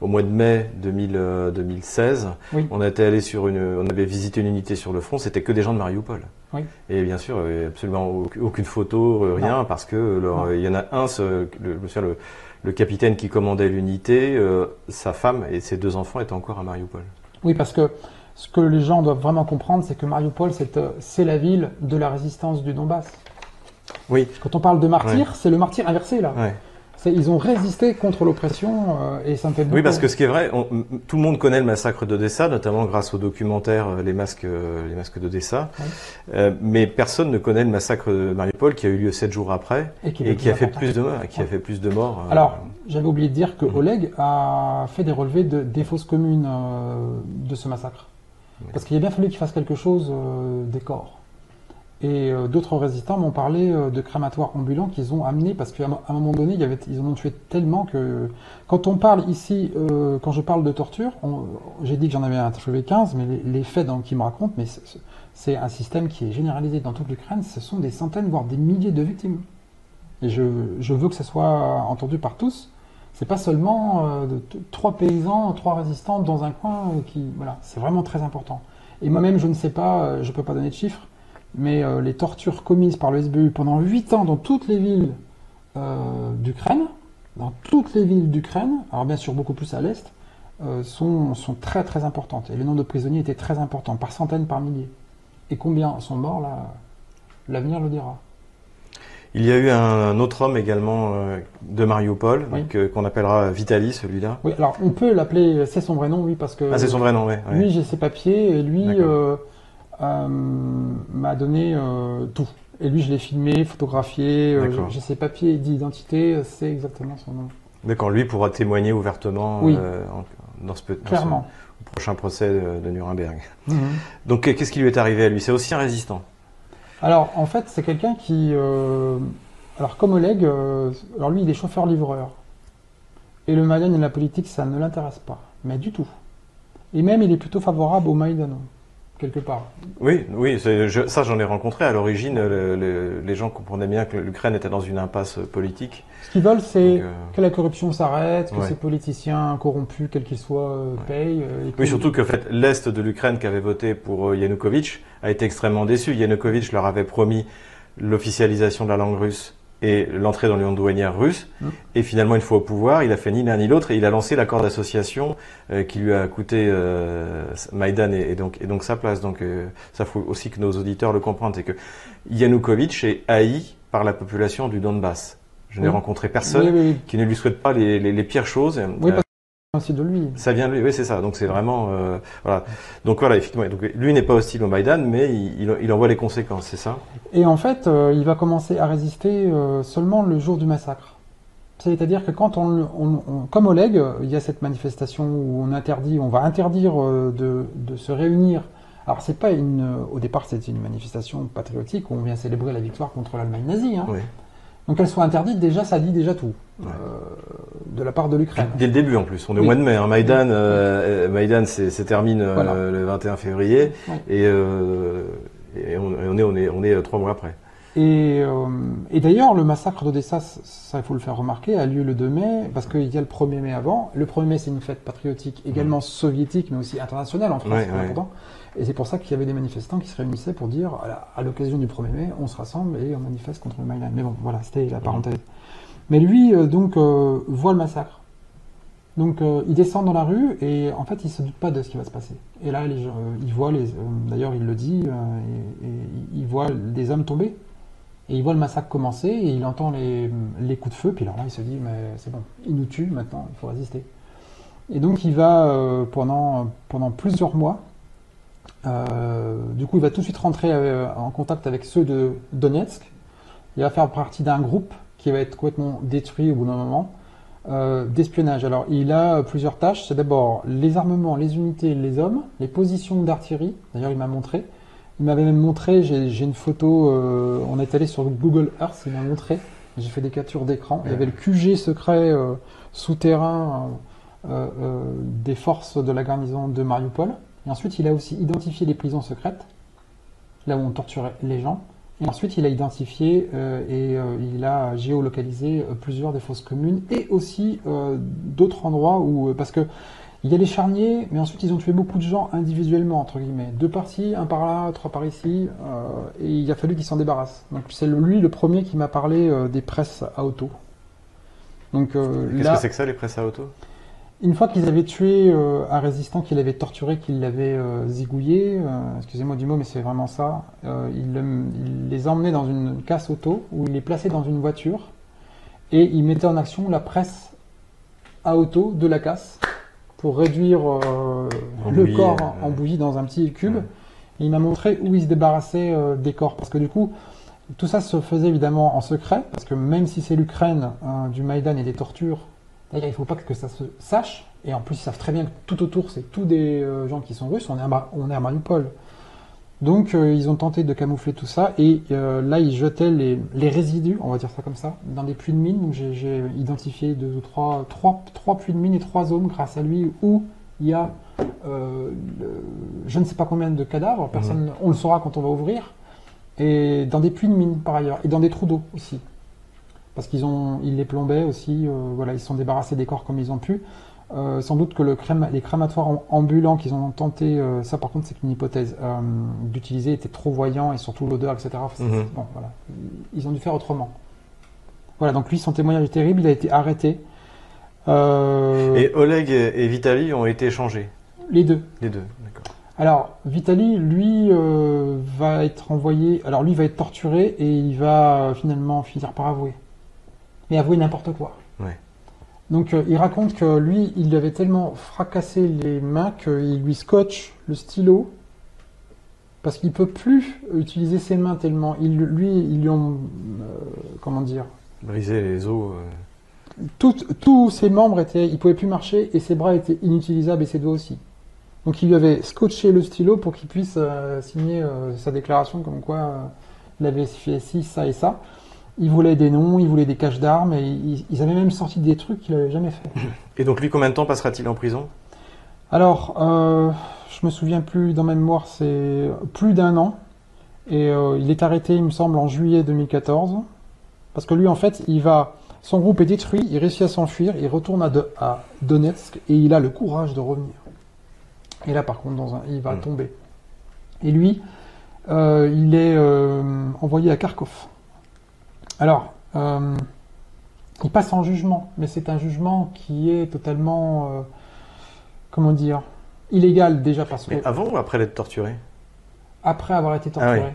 au mois de mai 2000, euh, 2016. Oui. On était allé sur une, on avait visité une unité sur le front, c'était que des gens de Mariupol. Oui. Et bien sûr, absolument auc- aucune photo, rien, parce que il y en a un, ce- le, je me souviens, le, le capitaine qui commandait l'unité, euh, sa femme et ses deux enfants étaient encore à Mariupol. Oui, parce que ce que les gens doivent vraiment comprendre, c'est que Mariupol, c'est euh, la ville de la résistance du Donbass. Oui. Quand on parle de martyr, c'est le martyr inversé là. Ouais. Ils ont résisté contre l'oppression euh, et ça me fait beaucoup. Oui, parce que ce qui est vrai, on- tout le monde connaît le massacre d'Odessa, notamment grâce au documentaire euh, Les masques, euh, les masques d'Odessa. Mais personne ne connaît le massacre de Mariupol qui a eu lieu sept jours après Et qui et a fait plus de morts, qui a fait plus de morts. Alors, j'avais oublié de dire que Mhm. Oleg a fait des relevés de, des fausses communes de ce massacre. Parce qu'il a bien fallu qu'il fasse quelque chose des corps. Et euh, d'autres résistants m'ont parlé euh, de crématoires ambulants qu'ils ont amenés parce qu'à un moment donné, ils en ont tué tellement que quand on parle ici, euh, quand je parle de torture, j'ai dit que j'en avais interviewé 15, mais les, faits qu'ils me racontent, mais c'est- un système qui est généralisé dans toute l'Ukraine, ce sont des centaines, voire des milliers de victimes. Et je, veux que ça soit entendu par tous. C'est pas seulement de- trois paysans, trois résistants dans un coin qui, voilà, c'est vraiment très important. Et moi-même, je ne sais pas, je peux pas donner de chiffres, mais euh, les tortures commises par le SBU pendant huit ans dans toutes les villes euh, d'Ukraine, dans toutes les villes d'Ukraine, alors bien sûr beaucoup plus à l'est, euh, sont, sont très très importantes. Et le nombre de prisonniers était très important, par centaines, par milliers. Et combien sont morts là L'avenir le dira. Il y a eu un autre homme également de Mariupol, Oui. donc, qu'on appellera Vitali, celui-là. Oui, alors on peut l'appeler, c'est son vrai nom, oui, parce que Ah, c'est son vrai nom, ouais. lui j'ai ses papiers et lui D'accord. Euh, m'a donné euh, tout. Et lui je l'ai filmé, photographié, euh, j'ai ses papiers d'identité, c'est exactement son nom. D'accord, lui pourra témoigner ouvertement Oui. euh, dans ce, ce- prochain procès de, de Nuremberg. Mhm. Donc qu'est-ce qui lui est arrivé à lui? C'est aussi un résistant. Alors, en fait, c'est quelqu'un qui. euh, alors, comme Oleg, euh, alors lui, il est chauffeur-livreur. Et le Maïdan et la politique, ça ne l'intéresse pas. Mais du tout. Et même, il est plutôt favorable au Maïdan, quelque part. Oui, oui, je- ça j'en ai rencontré. À l'origine, le- le- les gens comprenaient bien que l'Ukraine était dans une impasse politique. Ce qu'ils veulent, c'est euh, que la corruption s'arrête, que Ouais. ces politiciens corrompus, quels qu'ils soient, euh, payent. euh, et Oui, surtout que en fait, l'Est de l'Ukraine qui avait voté pour euh, Yanukovych a été extrêmement déçu. Yanukovych leur avait promis l'officialisation de la langue russe et l'entrée dans l'union douanière russe. Mm. Et finalement, une fois au pouvoir, il a fait ni l'un ni l'autre et il a lancé l'accord d'association euh, qui lui a coûté euh, Maïdan et, et donc, et donc sa place. Donc euh, ça faut aussi que nos auditeurs le comprennent. C'est que Yanukovych est haï par la population du Donbass. Je n'ai rencontré personne Oui, oui, oui. qui ne lui souhaite pas les, les- les pires choses. Oui, C'est de lui. ça vient de lui, oui, c'est ça. Donc c'est vraiment, euh, voilà. Donc voilà, effectivement. Donc lui n'est pas hostile au Maïdan, mais il, il, il en voit les conséquences, c'est ça? Et en fait, euh, il va commencer à résister euh, seulement le jour du massacre. C'est-à-dire que quand on, on- on- comme Oleg, il y a cette manifestation où on interdit, on va interdire de, de se réunir. Alors c'est pas une, au départ c'était une manifestation patriotique où on vient célébrer la victoire contre l'Allemagne nazie. hein. Oui. Donc qu'elle soit interdite déjà, ça dit déjà tout Ouais. euh, de la part de l'Ukraine. Dès le début en plus. On est au mois de mai. Hein. Maïdan, euh, euh, Maïdan, c'est termine euh, Voilà. le 21 février Ouais. et, et on, on est on est on est trois mois après. Et, et d'ailleurs, le massacre d'Odessa, ça il faut le faire remarquer, a lieu le 2 mai, parce qu'il y a le 1er mai avant. Le 1er mai, c'est une fête patriotique également soviétique, mais aussi internationale en France, c'est important. Et c'est pour ça qu'il y avait des manifestants qui se réunissaient pour dire, à l'occasion du 1er mai, on se rassemble et on manifeste contre le Maïdan. Mais bon, voilà, c'était la parenthèse. Mais lui, euh, donc, euh, voit le massacre. Donc, euh, il descend dans la rue et en fait, il se doute pas de ce qui va se passer. Et là, les euh, il voit les, d'ailleurs, il le dit, et, et il voit des hommes tomber. Et il voit le massacre commencer et il entend les, les coups de feu. Puis alors là, il se dit, mais c'est bon, il nous tue maintenant, il faut résister. Et donc, il va pendant, pendant plusieurs mois. Euh, du coup, il va tout de suite rentrer euh, en contact avec ceux de Donetsk. Il va faire partie d'un groupe qui va être complètement détruit au bout d'un moment euh, d'espionnage. Alors, il a plusieurs tâches. C'est d'abord les armements, les unités, les hommes, les positions d'artillerie. D'ailleurs, il m'a montré. Il m'avait même montré, j'ai une photo, euh, on est allé sur Google Earth, il m'a montré, j'ai fait des captures d'écran. Il y avait le QG secret euh, souterrain des forces de la garnison de Mariupol. Et ensuite, il a aussi identifié les prisons secrètes, là où on torturait les gens. Et ensuite, il a identifié euh, et euh, il a géolocalisé euh, plusieurs des fosses communes et aussi euh, d'autres endroits où, parce que il y a les charniers, mais ensuite ils ont tué beaucoup de gens individuellement, entre guillemets. Deux par-ci, un par là, trois par ici, et il a fallu qu'il s'en débarrasse. Donc c'est lui le premier qui m'a parlé des presses à auto. Donc Qu'est-ce là, que c'est que ça, les presses à auto? Une fois qu'ils avaient tué euh, un résistant, qu'il avait torturé, qu'il l'avait euh, zigouillé, euh, excusez-moi du mot, mais c'est vraiment ça, euh, il, le- il les emmenait dans une casse auto, où il les plaçait dans une voiture, et il mettait en action la presse à auto de la casse, pour réduire le bouillie, corps en bouillie dans un petit cube. ouais. Et il m'a montré où il se débarrassait euh, des corps, parce que du coup, tout ça se faisait évidemment en secret, parce que même si c'est l'Ukraine, hein, du Maïdan et des tortures, D'ailleurs, il ne faut pas que ça se sache. Et en plus, ils savent très bien que tout autour, c'est tous des euh, gens qui sont russes. On est à, on est à Mariupol. Donc, euh, ils ont tenté de camoufler tout ça. Et euh, là, ils jetaient les, les résidus, on va dire ça comme ça, dans des puits de mine. Donc, j'ai- identifié deux ou trois, trois, trois puits de mine et trois zones grâce à lui où il y a euh, le- je ne sais pas combien de cadavres. Personne, on le saura quand on va ouvrir. Et dans des puits de mine, par ailleurs. Et dans des trous d'eau aussi parce qu'ils ont, ils les plombaient aussi. euh, voilà, ils se sont débarrassés des corps comme ils ont pu. Euh, sans doute que le crème, les crématoires am- ambulants qu'ils ont tenté, euh, ça par contre c'est une hypothèse, euh, d'utiliser étaient trop voyants et surtout l'odeur, etc. Enfin, Mhm. Bon, voilà, ils ont dû faire autrement. Voilà, donc lui son témoignage est terrible. Il a été arrêté. Et Oleg et Vitali ont été échangés, Les deux. les deux. D'accord. Alors, Vitali, lui, va être envoyé. Alors, lui va être torturé et il va finalement finir par avouer. Mais avouer n'importe quoi. Ouais. Donc, euh, il raconte que lui, il lui avait tellement fracassé les mains qu'il lui scotche le stylo parce qu'il peut plus utiliser ses mains tellement. Il, lui, ils lui ont. euh, comment dire Briser les os. euh, tous ses membres étaient, il pouvait plus marcher et ses bras étaient inutilisables et ses doigts aussi. Donc il lui avait scotché le stylo pour qu'il puisse euh, signer sa déclaration comme quoi il avait fait ci, ça et ça. Il voulait des noms, il voulait des caches d'armes et ils, avaient même sorti des trucs qu'il n'avait jamais fait. (laughs) Et donc lui, combien de temps passera-t-il en prison? Alors, je me souviens plus dans ma mémoire, c'est plus d'un an. Et il est arrêté, il me semble, en juillet 2014. Parce que lui, en fait, il va, son groupe est détruit, il réussit à s'enfuir, il retourne à, à Donetsk et il a le courage de revenir. Et là, par contre, dans un, il va hmm. tomber. Et lui, euh, il est euh, envoyé à Kharkov. Alors, euh, il passe en jugement, mais c'est un jugement qui est totalement, comment dire, illégal déjà parce mais avant ou après l'être torturé? Après avoir été ah torturé.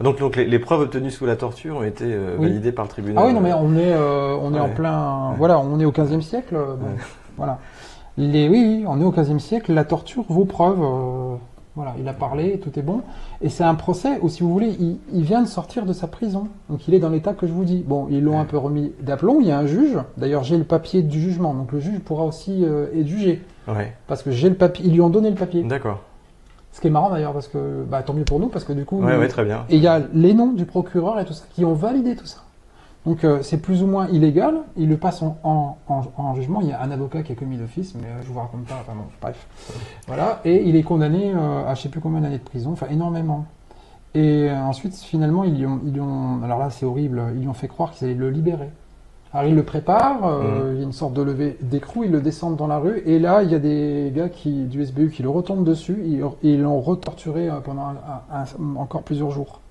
Donc, donc les, preuves obtenues sous la torture ont été validées par le tribunal. Ah oui, non, mais on est, on est en plein, voilà, on est au 15e siècle. Voilà. Les, oui, oui, on est au XVe siècle, la torture vaut preuve. Voilà, il a parlé, tout est bon. Et c'est un procès où, si vous voulez, il, vient de sortir de sa prison. Donc il est dans l'état que je vous dis. Bon, ils l'ont un peu remis d'aplomb, il y a un juge. D'ailleurs, j'ai le papier du jugement, donc le juge pourra aussi euh, être jugé. Ouais. Parce que j'ai le papier, ils lui ont donné le papier. D'accord. Ce qui est marrant d'ailleurs, parce que bah, tant mieux pour nous, parce que du coup. Ouais, ouais, très bien. Et il y a les noms du procureur et tout ça qui ont validé tout ça. Donc euh, c'est plus ou moins illégal, il le passe en, jugement, il y a un avocat qui a commis l'office, mais euh, je vous raconte pas, enfin bon, bref. Voilà, et il est condamné euh, à je sais plus combien d'années de prison, enfin énormément. Et ensuite, finalement, ils lui ont, ils ont alors là c'est horrible, ils lui ont fait croire qu'ils allaient le libérer. Alors ils le préparent, mmh. il y a une sorte de levée d'écrou, ils le descendent dans la rue, et là il y a des gars qui, du SBU qui le retombent dessus, et ils l'ont retorturé pendant encore plusieurs jours.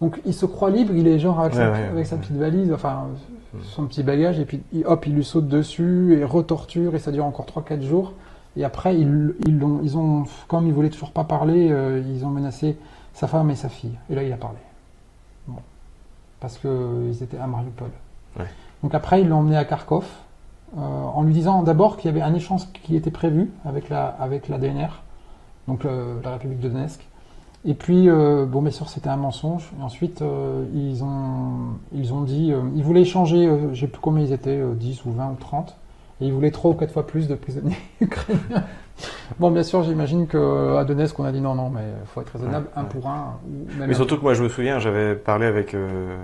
Donc il se croit libre, il est genre avec, sa, petite valise, enfin mm. son petit bagage, et puis hop, il lui saute dessus et retorture, et ça dure encore 3-4 jours. Et après, ils, ils, ont, ils ont, comme il voulait toujours pas parler, euh, ils ont menacé sa femme et sa fille. Et là, il a parlé. Bon. Parce qu'ils étaient à Mariupol. Donc après, ils l'ont emmené à Kharkov, euh, en lui disant d'abord qu'il y avait un échange qui était prévu avec la, avec la DNR, donc la République de Donetsk, et puis, euh, bon, bien sûr, c'était un mensonge. Et ensuite, euh, ils, ont, ils ont dit, euh, ils voulaient échanger, je ne sais plus combien ils étaient, 10 ou 20 ou 30, et ils voulaient 3 ou 4 fois plus de prisonniers (laughs) ukrainiens. Bon, bien sûr, j'imagine qu'à Donetsk, on a dit non, non, mais il faut être raisonnable, un pour un. mais surtout que moi, je me souviens, j'avais parlé avec euh,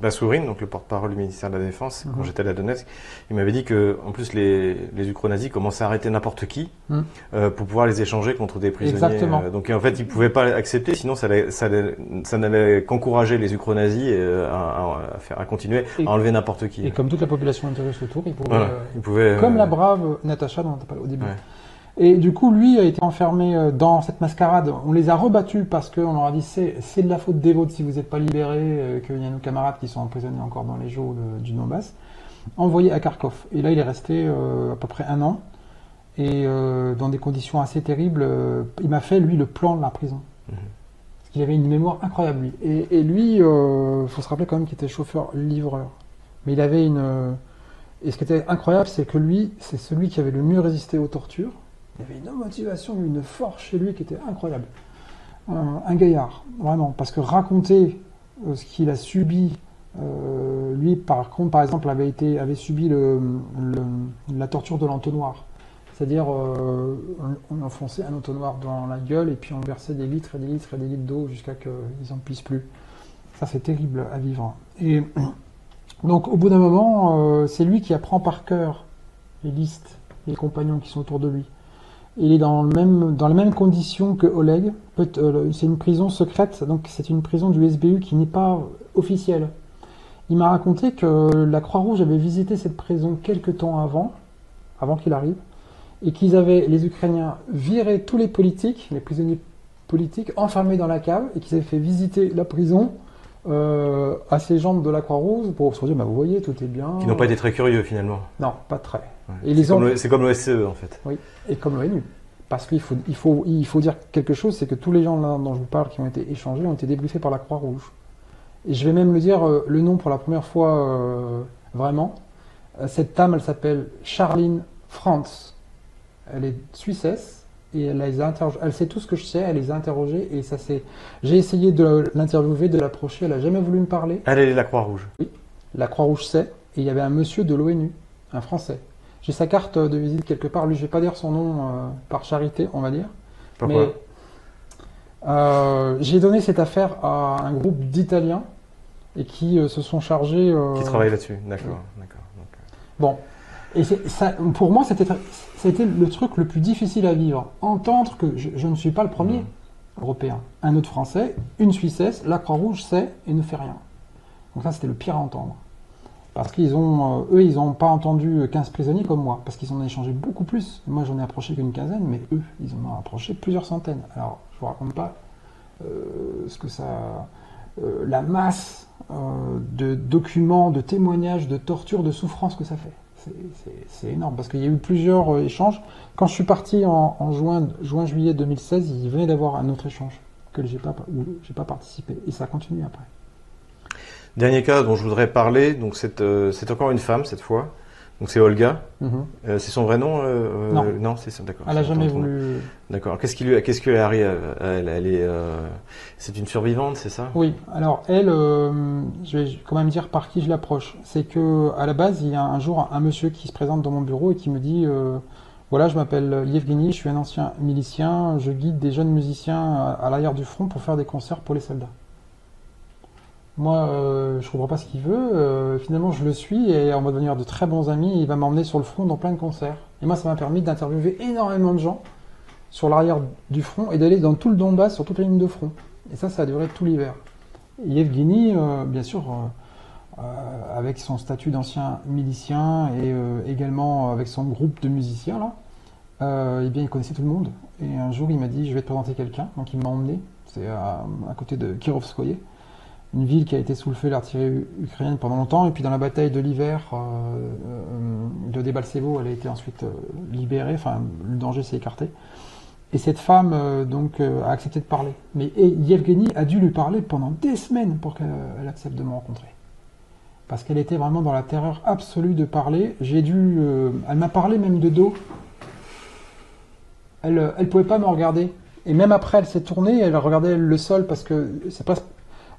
Bassourine, donc le porte-parole du ministère de la Défense, quand mhm. j'étais à Donetsk. Il m'avait dit que, en plus, les, les Ukronazis commençaient à arrêter n'importe qui mhm. euh, pour pouvoir les échanger contre des prisonniers. Exactement. Euh, donc, en fait, ils ne pouvaient pas accepter, sinon ça, ça, ça n'allait qu'encourager les Ukronazis euh, à, à, faire, à continuer à enlever n'importe qui. Et comme toute la population intérieure autour, ils pouvaient, ils pouvaient comme la brave Natacha dont on parlé au début. Et du coup, lui a été enfermé euh, dans cette mascarade. On les a rebattus parce qu'on leur a dit c'est, c'est de la faute des vôtres si vous n'êtes pas libérés, euh, qu'il y a nos camarades qui sont emprisonnés encore dans les jours du Donbass. Envoyé à Kharkov. Et là, il est resté euh, à peu près un an. Et dans des conditions assez terribles, il m'a fait, lui, le plan de la prison. Mhm. Parce qu'il avait une mémoire incroyable, lui. Et, lui, il faut se rappeler quand même qu'il était chauffeur-livreur. Mais il avait une... Et ce qui était incroyable, c'est que lui, c'est celui qui avait le mieux résisté aux tortures. Il y avait une motivation, une force chez lui qui était incroyable. un gaillard, vraiment. Parce que raconter euh, ce qu'il a subi, euh, lui, par contre, par exemple, avait, subi la torture de l'entonnoir. C'est-à-dire, euh, on, enfonçait un entonnoir dans la gueule et puis on versait des litres et des litres et des litres d'eau jusqu'à qu'ils n'en puissent plus. Ça, c'est terrible à vivre. Et (clears throat) donc, au bout d'un moment, c'est lui qui apprend par cœur les listes, les compagnons qui sont autour de lui. Il est dans, le même, dans les mêmes conditions que Oleg. Euh, c'est une prison secrète, donc c'est une prison du SBU qui n'est pas officielle. Il m'a raconté que la Croix-Rouge avait visité cette prison quelques temps avant, avant qu'il arrive, et qu'ils avaient, les Ukrainiens, viré tous les politiques, les prisonniers politiques, enfermés dans la cave, et qu'ils avaient fait visiter la prison euh, à ces gens de la Croix-Rouge pour se dire, bah, vous voyez, tout est bien. Qui n'ont pas été très curieux finalement. Non, pas très. C'est comme l'OSCE en fait. Oui, et comme l'ONU. Parce qu'il faut, il faut, il faut dire quelque chose, c'est que tous les gens là dont je vous parle qui ont été échangés ont été débriefés par la Croix-Rouge. Et je vais même le dire euh, le nom pour la première fois euh, vraiment. cette dame, elle s'appelle Charline France. Elle est suissesse et elle les a Elle sait tout ce que je sais, elle les a interrogés et ça c'est. J'ai essayé de l'interviewer, de l'approcher, elle a jamais voulu me parler. Elle est la Croix-Rouge. Oui, la Croix-Rouge sait. et il y avait un monsieur de l'ONU, un Français. J'ai sa carte de visite quelque part. Lui, je vais pas dire son nom euh, par charité, on va dire. Pourquoi Mais euh, j'ai donné cette affaire à un groupe d'Italiens et qui euh, se sont chargés. Qui travaille là-dessus D'accord, d'accord. Bon. Et ça, pour moi, c'était c'était le truc le plus difficile à vivre. Entendre que je, je ne suis pas le premier européen. Un autre français, une Suissesse, la Croix-Rouge sait et ne fait rien. Donc ça, c'était le pire à entendre. Parce qu'ils ont, euh, eux, ils n'ont pas entendu 15 prisonniers comme moi, parce qu'ils en ont échangé beaucoup plus. Moi, j'en ai approché qu'une quinzaine, mais eux, ils en ont approché plusieurs centaines. Alors, je vous raconte pas euh, ce que ça, euh, la masse euh, de documents, de témoignages, de tortures, de souffrances que ça fait. C'est- énorme, parce qu'il y a eu plusieurs euh, échanges. Quand je suis parti en, en juin, juin-juillet 2016, il venait d'avoir un autre échange que j'ai pas, pas participé, et ça continue après. Dernier cas dont je voudrais parler, donc c'est euh, c'est encore une femme cette fois. Donc c'est Olga. Mhm. Euh, c'est son vrai nom euh, Non. non, c'est ça. D'accord. Elle a c'est jamais voulu. D'accord. Qu'est-ce qui lui, qu'est-ce qui lui arrive à elle Elle, est, c'est une survivante, c'est ça? Oui, alors elle, je vais quand même dire par qui je l'approche. C'est que à la base, il y a un jour un monsieur qui se présente dans mon bureau et qui me dit voilà, je m'appelle Yevgeny, je suis un ancien milicien, je guide des jeunes musiciens à l'arrière du front pour faire des concerts pour les soldats. Moi, euh, je comprends pas ce qu'il veut. euh, finalement, je le suis et on va devenir de très bons amis. il va m'emmener sur le front dans plein de concerts. Et moi, ça m'a permis d'interviewer énormément de gens sur l'arrière du front et d'aller dans tout le Donbass, sur toute la ligne de front. Et ça, ça a duré tout l'hiver. Yevgeny, euh, bien sûr, euh, euh, avec son statut d'ancien milicien et également avec son groupe de musiciens, là, eh bien, il connaissait tout le monde. Et un jour, il m'a dit, je vais te présenter quelqu'un. Donc, il m'a emmené. C'est à côté de Kirovskoye, une ville qui a été sous le feu de l'artillerie ukrainienne pendant longtemps. Et puis, dans la bataille de l'hiver euh, euh, de Debaltsevo, elle a été ensuite euh, libérée. Enfin, le danger s'est écarté. Et cette femme donc a accepté de parler. Mais Yevgeny a dû lui parler pendant des semaines pour qu'elle elle accepte de me rencontrer. Parce qu'elle était vraiment dans la terreur absolue de parler. J'ai dû, elle m'a parlé même de dos. Elle, elle pouvait pas me regarder. Et même après, elle s'est tournée, elle regardait le sol parce que c'est pas,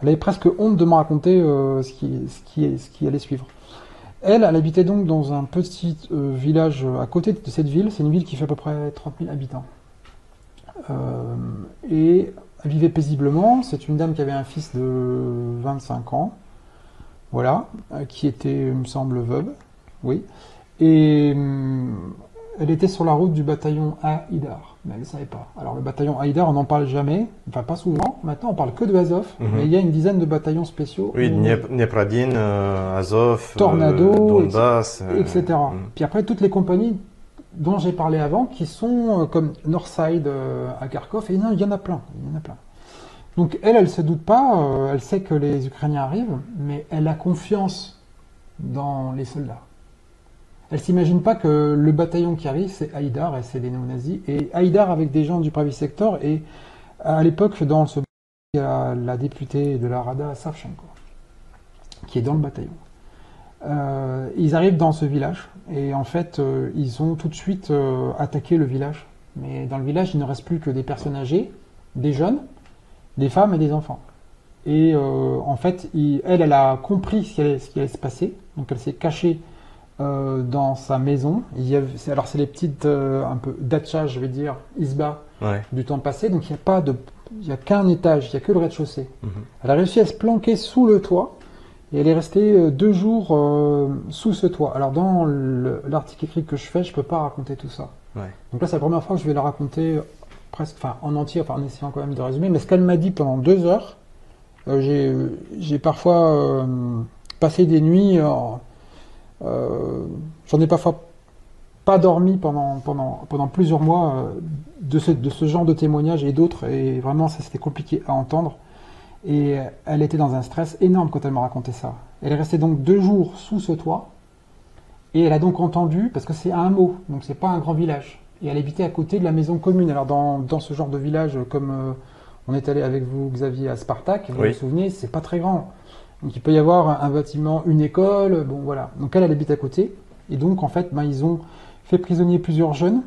elle avait presque honte de me raconter euh, ce qui, allait suivre. Elle, elle habitait donc dans un petit euh, village à côté de cette ville. C'est une ville qui fait à peu près 30 000 habitants. Euh, et elle vivait paisiblement. C'est une dame qui avait un fils de 25 ans, voilà, euh, qui était, il me semble, veuve, oui. Et hum, elle était sur la route du bataillon Haïdar, mais elle ne savait pas. Alors le bataillon Haïdar, on n'en parle jamais, enfin pas souvent. Maintenant, on parle que de Azov, Mhm. mais il y a une dizaine de bataillons spéciaux. Oui, où- Dniepradine, euh, Azov, euh, Tornado, Donbass, euh, etc. mm. Puis après, toutes les compagnies dont j'ai parlé avant, qui sont euh, comme Northside euh, à Kharkov, et non, il y en a plein, il y en a plein. Donc elle, elle se doute pas, euh, elle sait que les Ukrainiens arrivent, mais elle a confiance dans les soldats. Elle s'imagine pas que le bataillon qui arrive, c'est Haïdar et c'est des néo-nazis. Et Haïdar avec des gens du private sector, et à l'époque, dans ce il y a la députée de la Rada, Savchenko, qui est dans le bataillon. Euh, ils arrivent dans ce village et en fait euh, ils ont tout de suite euh, attaqué le village. Mais dans le village il ne reste plus que des personnes âgées, des jeunes, des femmes et des enfants. Et en fait elle, elle a compris ce qui ce qui allait se passer, donc elle s'est cachée euh, dans sa maison. Il y avait- c'est- alors c'est les petites euh, un peu dacha je vais dire, isba Ouais. du temps passé, donc il n'y a pas de, il y a qu'un étage, il n'y a que le rez-de-chaussée. Mhm. Elle a réussi à se planquer sous le toit et elle est restée euh, deux jours euh, sous ce toit. Alors dans le- l'article écrit que je fais, je peux pas raconter tout ça. Ouais. Donc là c'est la première fois que je vais la raconter presque, enfin en entier, enfin en essayant quand même de résumer. Mais ce qu'elle m'a dit pendant deux heures, j'ai parfois passé des nuits, euh, j'en ai parfois pas dormi pendant, pendant, pendant plusieurs mois euh, de, ce, de ce genre de témoignages et d'autres, et vraiment ça c'était compliqué à entendre. Et euh, elle était dans un stress énorme quand elle m'a raconté ça. Elle est restée donc deux jours sous ce toit, et elle a donc entendu, parce que c'est un mot, donc c'est pas un grand village, et elle habitait à côté de la maison commune. Alors dans, dans ce genre de village, comme euh, on est allé avec vous, Xavier, à Spartak, vous Oui. vous souvenez, c'est pas très grand. Donc il peut y avoir un bâtiment, une école, bon voilà. Donc elle, elle habite à côté, et donc en fait, ben, ils ont fait prisonnier plusieurs jeunes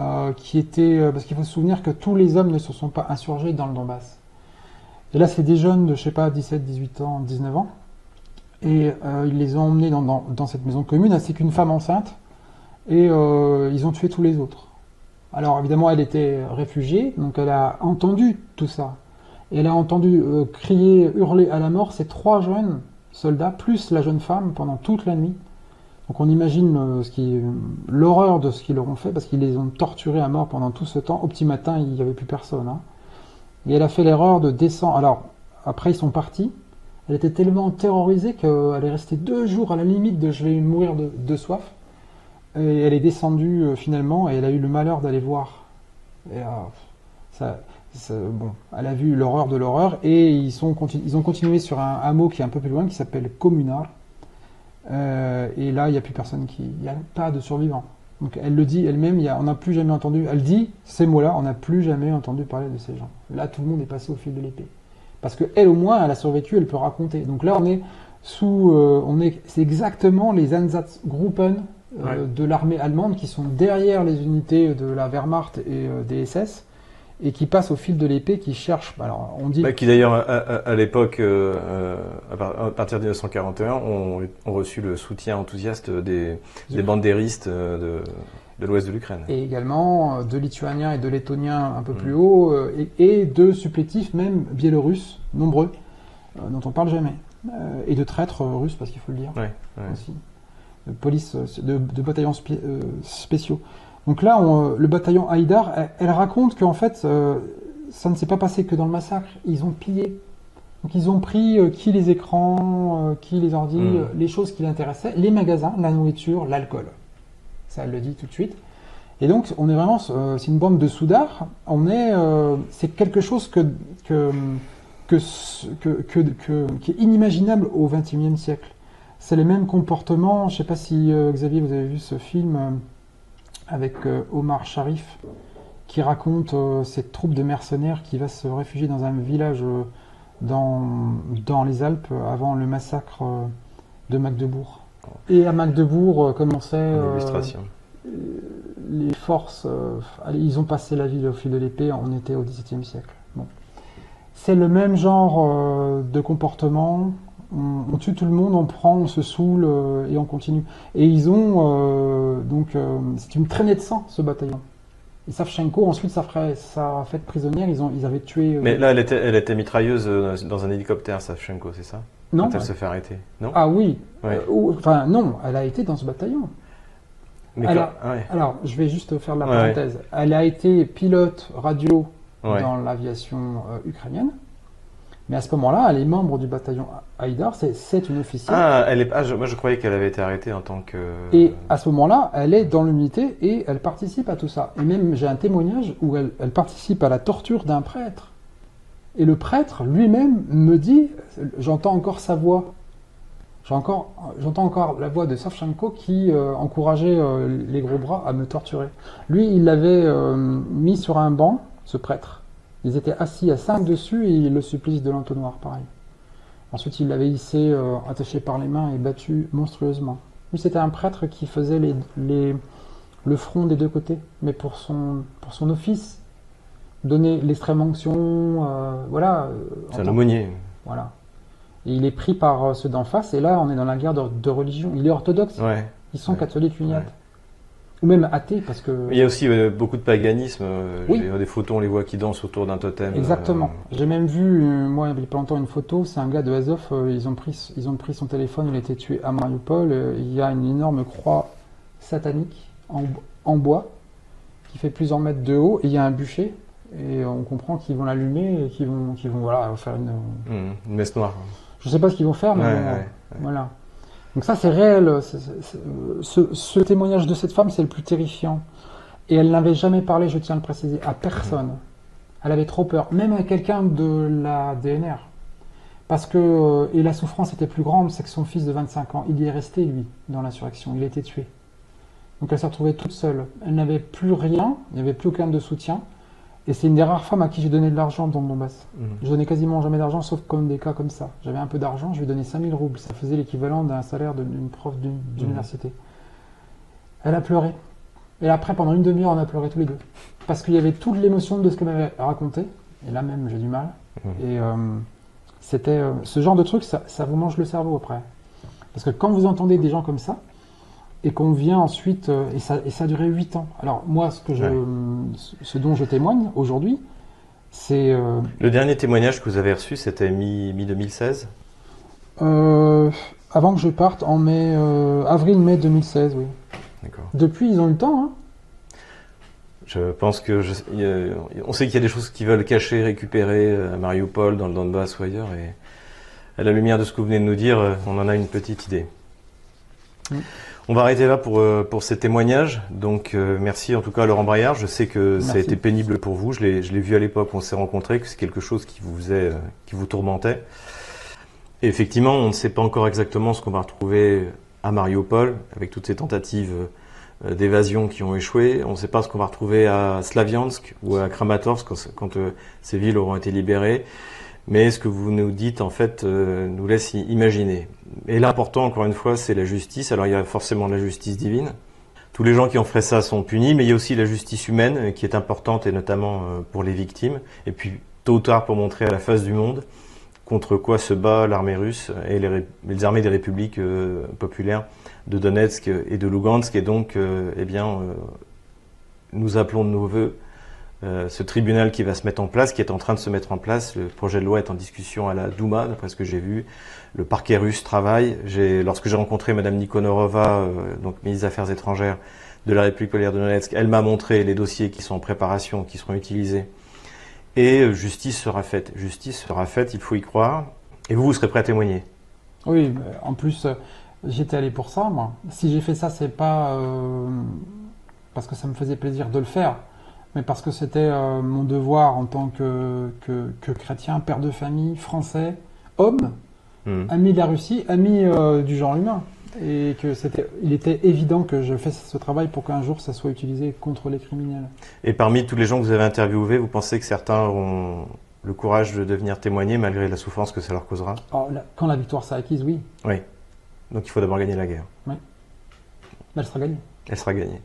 euh, qui étaient. euh, parce qu'il faut se souvenir que tous les hommes ne se sont pas insurgés dans le Donbass. Et là, c'est des jeunes de, je sais pas, 17, 18 ans, 19 ans, Et euh, ils les ont emmenés dans, cette maison commune, ainsi qu'une femme enceinte, et ils ont tué tous les autres. Alors évidemment, elle était réfugiée, donc elle a entendu tout ça. Et elle a entendu euh, crier, hurler à la mort ces trois jeunes soldats, plus la jeune femme, pendant toute la nuit. Donc on imagine euh, l'horreur de ce qu'ils leur ont fait, parce qu'ils les ont torturés à mort pendant tout ce temps. Au petit matin, il n'y avait plus personne. hein. Et elle a fait l'erreur de descendre. Alors, après, ils sont partis. Elle était tellement terrorisée qu'elle est restée deux jours à la limite de je vais mourir de, soif. Et elle est descendue euh, finalement et elle a eu le malheur d'aller voir. Et, ça, ça- bon, elle a vu l'horreur de l'horreur et ils, sont ils ont continué sur un hameau qui est un peu plus loin qui s'appelle Communard. Euh, et là, il n'y a plus personne qui. Il n'y a pas de survivants. Donc elle le dit elle-même, on n'a plus jamais entendu. Elle dit ces mots-là, on n'a plus jamais entendu parler de ces gens. Là, tout le monde est passé au fil de l'épée. Parce que elle, au moins, elle a survécu, elle peut raconter. Donc là, on est sous. euh, on est, c'est exactement les Einsatzgruppen euh, Ouais. de l'armée allemande qui sont derrière les unités de la Wehrmacht et des SS et qui passent au fil de l'épée, qui cherchent. Alors, on dit. Bah, qui d'ailleurs, à, à- à l'époque, euh, euh, à, par- à partir de 1941, ont, reçu le soutien enthousiaste des, des bandéristes euh, de, de l'ouest de l'Ukraine. et également de Lituaniens et de Lettoniens un peu Mm. plus haut, et, et de supplétifs même biélorusses, nombreux, euh, dont on parle jamais, Euh, et de traîtres russes, parce qu'il faut le dire Ouais, ouais. aussi, de police, de, de bataillons spé- spéciaux. Donc là, on, euh, le bataillon Haïdar, elle, elle raconte qu'en fait, euh, ça ne s'est pas passé que dans le massacre, ils ont pillé. Donc ils ont pris euh, qui les écrans, euh, qui les ordi, Mm. euh, les choses qui l'intéressaient, les magasins, la nourriture, l'alcool. Ça, elle le dit tout de suite. Et donc, on est vraiment, c'est une bande de soudards. On est, c'est quelque chose que, que, que, que, que, que- qui est inimaginable au XXIe siècle. C'est les mêmes comportements. Je ne sais pas si Xavier, vous avez vu ce film avec euh, Omar Sharif, qui raconte euh, cette troupe de mercenaires qui va se réfugier dans un village euh, dans, dans les Alpes avant le massacre de Magdebourg. Et à Magdebourg Une euh, illustration. les forces, ils ont passé la ville au fil de l'épée, on était au XVIIe siècle. Bon. C'est le même genre de comportement. On, on tue tout le monde, on prend, on se saoule euh, et on continue. Et ils ont euh, donc euh, c'est une traînée de sang ce bataillon. Et Savchenko ensuite ça ferait ça a fait prisonnière. Ils ont ils avaient tué. Mais là, elle était, elle était mitrailleuse dans un hélicoptère, Savchenko, c'est ça? Non. Quand elle se fait arrêter, non? Ah oui. Ouais. Enfin non, elle a été dans ce bataillon. Mais alors- quand- ouais. Alors je vais juste faire la parenthèse. Elle a été pilote radio dans l'aviation ukrainienne. Mais à ce moment-là, elle est membre du bataillon Haïdar, c'est, une officielle. Ah, elle est, ah, je- moi je croyais qu'elle avait été arrêtée en tant que. Et à ce moment-là, elle est dans l'unité et elle participe à tout ça. Et même, j'ai un témoignage où elle, elle participe à la torture d'un prêtre. Et le prêtre lui-même me dit, j'entends encore sa voix. J'ai encore, j'entends encore la voix de Savchenko qui euh, encourageait euh, les gros bras à me torturer. Lui, il l'avait euh, mis sur un banc, ce prêtre. Ils étaient assis à cinq dessus et le supplice de l'entonnoir, pareil. Ensuite, il l'avait hissé, euh, attaché par les mains et battu monstrueusement. Lui, c'était un prêtre qui faisait les, les- le front des deux côtés, mais pour son, pour son office, donner l'extrême onction, euh, voilà. euh, C'est un aumônier. voilà. Et il est pris par ceux d'en face, et là, on est dans la guerre de, de religion. Il est orthodoxe, Ouais. ils sont Ouais. catholiques uniates. Ouais. Ou même athées, parce que. Il y a aussi euh, beaucoup de paganisme. euh, Oui. Des photos, on les voit qui dansent autour d'un totem. Exactement. euh, J'ai même vu, euh, moi, il y a pas longtemps, une photo. C'est un gars de Azov. ils ont pris, ils ont pris son téléphone. Il a été tué à Mariupol. il y a une énorme croix satanique en, en bois qui fait plusieurs mètres de haut. Et il y a un bûcher. Et on comprend qu'ils vont l'allumer et qu'ils vont, qu'ils vont, voilà, faire une. une messe noire. Je sais pas ce qu'ils vont faire, mais Ouais, bon, ouais, voilà. Donc ça, c'est réel. euh, ce, ce témoignage de cette femme, c'est le plus terrifiant. Et elle n'avait jamais parlé, je tiens à le préciser, à personne. Elle avait trop peur, même à quelqu'un de la DNR. Parce que, euh, et la souffrance était plus grande, c'est que son fils de 25 ans, il y est resté, lui, dans l'insurrection. Il a été tué. Donc elle s'est retrouvée toute seule. Elle n'avait plus rien, il n'y avait plus aucun de soutien. Et c'est une des rares femmes à qui j'ai donné de l'argent dans le Donbass. Hum. Je donnais quasiment jamais d'argent, sauf comme des cas comme ça. J'avais un peu d'argent, je lui donnais 5000 roubles. Ça faisait l'équivalent d'un salaire d'une prof d'université. Elle a pleuré. Et après, pendant une demi-heure, on a pleuré tous les deux. Parce qu'il y avait toute l'émotion de ce qu'elle m'avait raconté. Et là même, j'ai du mal. Mhm. Et euh, c'était euh, ce genre de truc, ça, ça vous mange le cerveau après. Parce que quand vous entendez des gens comme ça, et qu'on vient ensuite, euh, et, ça, et ça a duré 8 ans. Alors moi, ce, que je, Ouais. ce dont je témoigne aujourd'hui, c'est euh, Le dernier témoignage que vous avez reçu, c'était mi- mi-2016 euh, avant que je parte en mai, euh, avril-mai 2016, oui. D'accord. Depuis, ils ont eu le temps. Hein. Je pense que je- on sait qu'il y a des choses qu'ils veulent cacher, récupérer à Mariupol, dans le Donbass ou ailleurs. Et à la lumière de ce que vous venez de nous dire, on en a une petite idée. Mm. On va arrêter là pour, euh, pour ces témoignages. Donc euh, merci en tout cas à Laurent Braillard. Je sais que ça a été pénible pour vous. Je l'ai je l'ai vu à l'époque où on s'est rencontrés, que c'est quelque chose qui vous faisait, euh, qui vous tourmentait. Et effectivement, on ne sait pas encore exactement ce qu'on va retrouver à Mariupol, avec toutes ces tentatives d'évasion qui ont échoué. On ne sait pas ce qu'on va retrouver à Slaviansk ou à Kramatorsk quand, quand, euh, ces villes auront été libérées. Mais ce que vous nous dites, en fait, euh, nous laisse imaginer. Et l'important, encore une fois, c'est la justice. Alors, il y a forcément la justice divine. Tous les gens qui ont fait ça sont punis, mais il y a aussi la justice humaine euh, qui est importante, et notamment euh, pour les victimes. Et puis, tôt ou tard, pour montrer à la face du monde contre quoi se bat l'armée russe et les, armées des républiques populaires de Donetsk et de Lugansk. Et donc, eh bien, nous appelons de nos voeux euh, ce tribunal qui va se mettre en place, qui est en train de se mettre en place. Le projet de loi est en discussion à la Douma, d'après ce que j'ai vu. Le parquet russe travaille. Lorsque j'ai rencontré Madame Nikonorova, euh, ministre des Affaires étrangères de la République populaire de Donetsk, elle m'a montré les dossiers qui sont en préparation, qui seront utilisés. Et euh, justice sera faite. Justice sera faite, il faut y croire. Et vous, vous serez prêt à témoigner? Oui, en plus, j'étais allé pour ça, moi. Si j'ai fait ça, c'est pas parce que ça me faisait plaisir de le faire, mais parce que c'était euh, mon devoir en tant que, que, que chrétien, père de famille, français, homme, Hmm. ami de la Russie, ami euh, du genre humain. Et que c'était, il était évident que je fasse ce travail pour qu'un jour ça soit utilisé contre les criminels. Et parmi tous les gens que vous avez interviewés, vous pensez que certains auront le courage de devenir témoigner malgré la souffrance que ça leur causera? Alors, la- quand la victoire sera acquise, oui, Oui. Donc il faut d'abord gagner la guerre. mais elle sera gagnée. Elle sera gagnée.